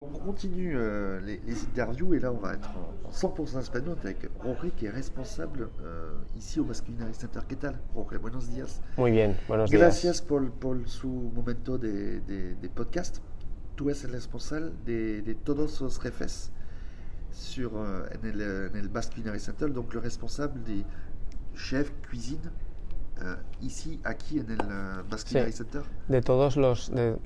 On continue euh, les, les interviews et là on va être en, en 100% espagnol avec Jorge qui est responsable euh, ici au Masculinary Center. ¿Qué tal, Jorge? Buenos días. Muy bien, buenos días. Gracias por, por su momento de, de, de podcast. Tú eres el responsable de, de todos los jefes sur, euh, en, el, en Center, donc le responsable des chefs cuisine ici, aquí en el Sí. Culinary Center. De todos los, de-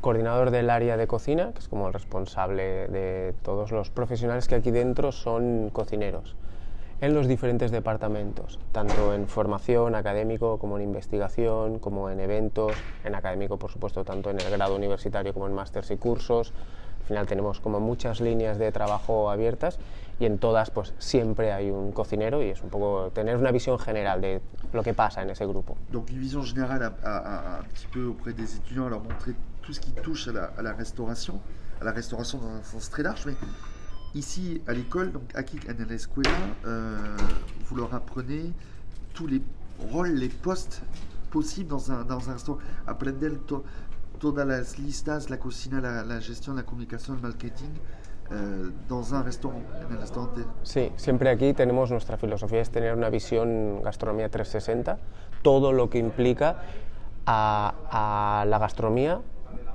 coordinador del área de cocina, que es como el responsable de todos los profesionales que aquí dentro son cocineros, en los diferentes departamentos, tanto en formación académico como en investigación, como en eventos, en académico por supuesto, tanto en el grado universitario como en másters y cursos. Al final tenemos como muchas líneas de trabajo abiertas y en todas pues siempre hay un cocinero y es un poco tener una visión general de lo que pasa en ese grupo. Donc une vision générale à- à- à- un petit peu auprès des étudiants, à leur montrer tout ce qui touche à la, à restauration, à la restauration dans un sens très large. Mais ici à l'école, donc aquí en la escuela, euh, vous leur apprenez tous les rôles, les postes possibles dans un, dans un restaurant. Aprender to- todas las listas, la cocina, la, la gestión, la comunicación, el marketing euh, dans un restaurant, en el restaurante. Sí, siempre aquí tenemos nuestra filosofía, es tener una visión gastronomía 360, todo lo que implica a, a la gastronomía,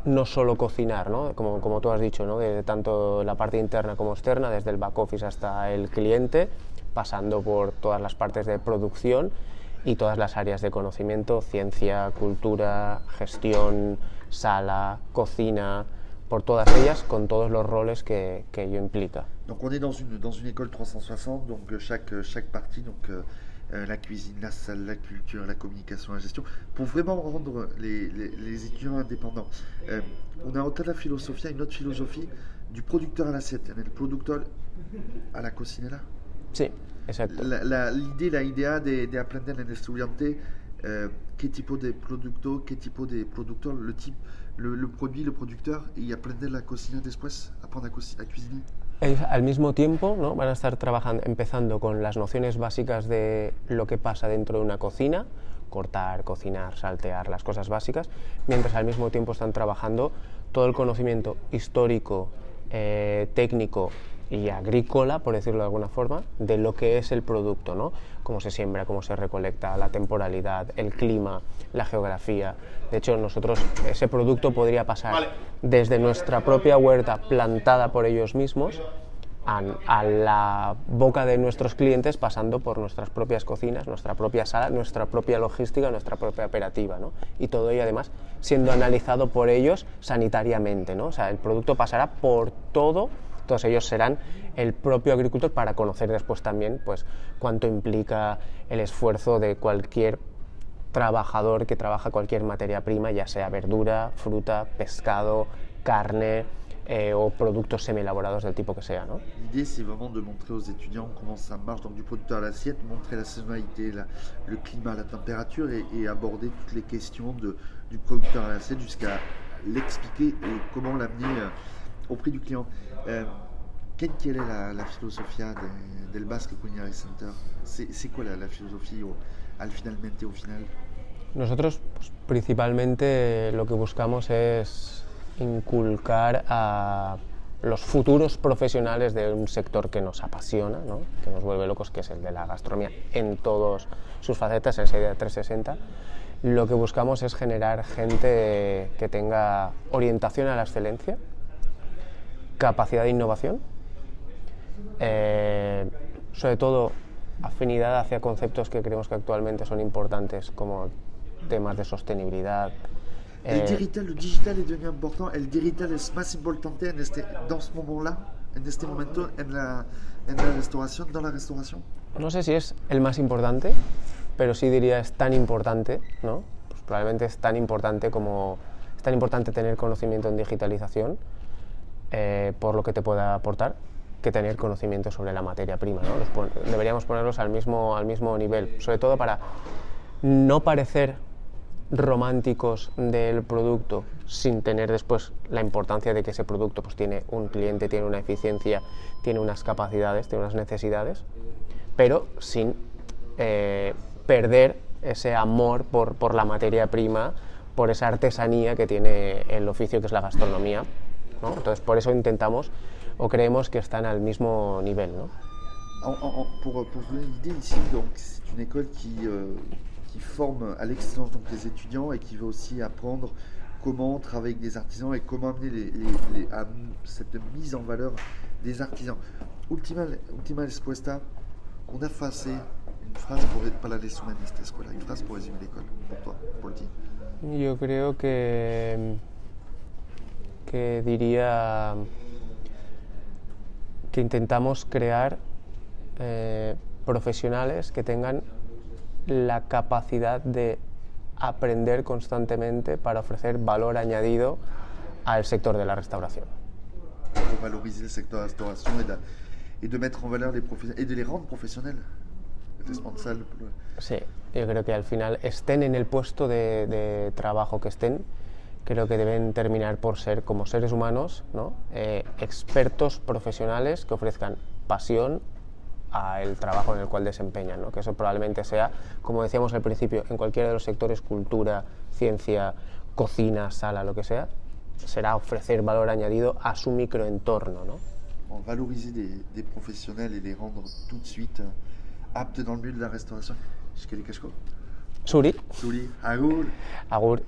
no solo cocinar, ¿no? como, como tú has dicho, ¿no? de tanto la parte interna como externa, desde el back office hasta el cliente, pasando por todas las partes de producción y todas las áreas de conocimiento, ciencia, cultura, gestión, sala, cocina, por todas ellas, con todos los roles que, que ello implica. Donc on est dans une, dans une école 360, donc euh, chaque, euh, chaque partie, donc euh, la cuisine, la salle, la culture, la communication, la gestion, pour vraiment rendre les, les, les étudiants indépendants. Euh, on a autant la philosophie, une autre philosophie du producteur à l'assiette, el productor a la cocinera. Sí, exacto. La- la- L'idée, la idea de, de aprender en estudiante euh, qué tipo de producto, qué tipo de productor, le type, le, le produit, le y aprender la cocina después, apprendre a, al mismo tiempo ¿no? van a estar trabajando, empezando con las nociones básicas de lo que pasa dentro de una cocina, cortar, cocinar, saltear, las cosas básicas, mientras al mismo tiempo están trabajando todo el conocimiento histórico, eh, técnico y agrícola, por decirlo de alguna forma, de lo que es el producto, ¿no? cómo se siembra, cómo se recolecta, la temporalidad, el clima, la geografía. De hecho, nosotros ese producto podría pasar desde nuestra propia huerta plantada por ellos mismos a, a la boca de nuestros clientes pasando por nuestras propias cocinas, nuestra propia sala, nuestra propia logística, nuestra propia operativa. ¿no? Y todo ello además siendo analizado por ellos sanitariamente. ¿no? O sea, el producto pasará por todo, todos ellos serán el propio agricultor para conocer después también pues, cuánto implica el esfuerzo de cualquier trabajador que trabaja cualquier materia prima, ya sea verdura, fruta, pescado, carne eh, productos semi-elaborados del tipo que sea. ¿no? L'idée, c'est vraiment de montrer aux étudiants comment ça marche, donc du producteur à l'assiette, montrer la saisonnalité, la- le climat, la température et, et aborder toutes les questions de, du producteur à l'assiette jusqu'à l'expliquer et comment au prix du client. Euh, quelle, est la, la philosophie de- del Basque Culinary Center c'est quoi la, philosophie au, al finalmente, au final Nosotros pues, principalmente lo que buscamos es inculcar a los futuros profesionales de un sector que nos apasiona, ¿no? que nos vuelve locos, que es el de la gastronomía en todas sus facetas, en idea 360. Lo que buscamos es generar gente que tenga orientación a la excelencia, capacidad de innovación, eh, sobre todo afinidad hacia conceptos que creemos que actualmente son importantes, como temas de sostenibilidad. El eh, digital, le digital est devenu important. El digital es más importante en este, dans ce moment-là, en este momento, en la, en la restauración, dans la restauración. no sé si es el más importante, pero sí diría es tan importante, ¿no? Pues probablemente es tan importante como es tan importante tener conocimiento en digitalización eh, por lo que te pueda aportar que tener conocimiento sobre la materia prima. ¿no? Deberíamos ponerlos al mismo, al mismo nivel, sobre todo para no parecer románticos del producto sin tener después la importancia de que ese producto pues, tiene un cliente, tiene una eficiencia, tiene unas capacidades, tiene unas necesidades, pero sin eh, perder ese amor por, por la materia prima, por esa artesanía que tiene el oficio que es la gastronomía ¿no? Entonces, por eso intentamos o creemos que están al mismo nivel. ¿no? En- en- en- pour, pour vous donner une idée, ici, c'est une école qui, euh, qui forme à l'excellence donc, les étudiants et qui veut aussi apprendre comment travailler avec des artisans et comment amener les, les- les- à cette mise en valeur des artisans. Última, última respuesta, una frase, une phrase pour para de escuela, une phrase pour résumer l'école, pour toi, pour ti. Yo creo que, que diría que intentamos crear eh, profesionales que tengan la capacidad de aprender constantemente para ofrecer valor añadido al sector de la restauración. pour valoriser le secteur de la restauration et de, et de mettre en valeur les professionnels et de les rendre professionnels. Responsable Sí, yo creo que al final estén en el puesto de, de trabajo que estén, creo que deben terminar por ser como seres humanos, ¿no? Eh, expertos profesionales que ofrezcan pasión al trabajo en el cual desempeñan, ¿no? que eso probablemente sea, como decíamos al principio, en cualquiera de los sectores, cultura, ciencia, cocina, sala, lo que sea, será ofrecer valor añadido a su microentorno. ¿no? en valoriser des, des professionnels et les rendre tout de suite euh, aptes dans le milieu de la restauration. Eskerrik asko. Suri, Zuri, agur. agur.